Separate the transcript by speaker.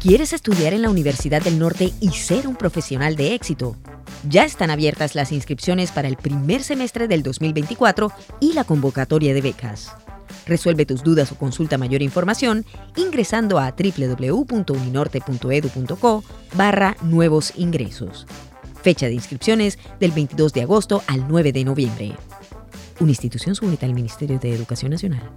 Speaker 1: ¿Quieres estudiar en la Universidad del Norte y ser un profesional de éxito? Ya están abiertas las inscripciones para el primer semestre del 2024 y la convocatoria de becas. Resuelve tus dudas o consulta mayor información ingresando a www.uninorte.edu.co barra nuevos ingresos. Fecha de inscripciones del 22 de agosto al 9 de noviembre. Una institución sujeta al Ministerio de Educación Nacional.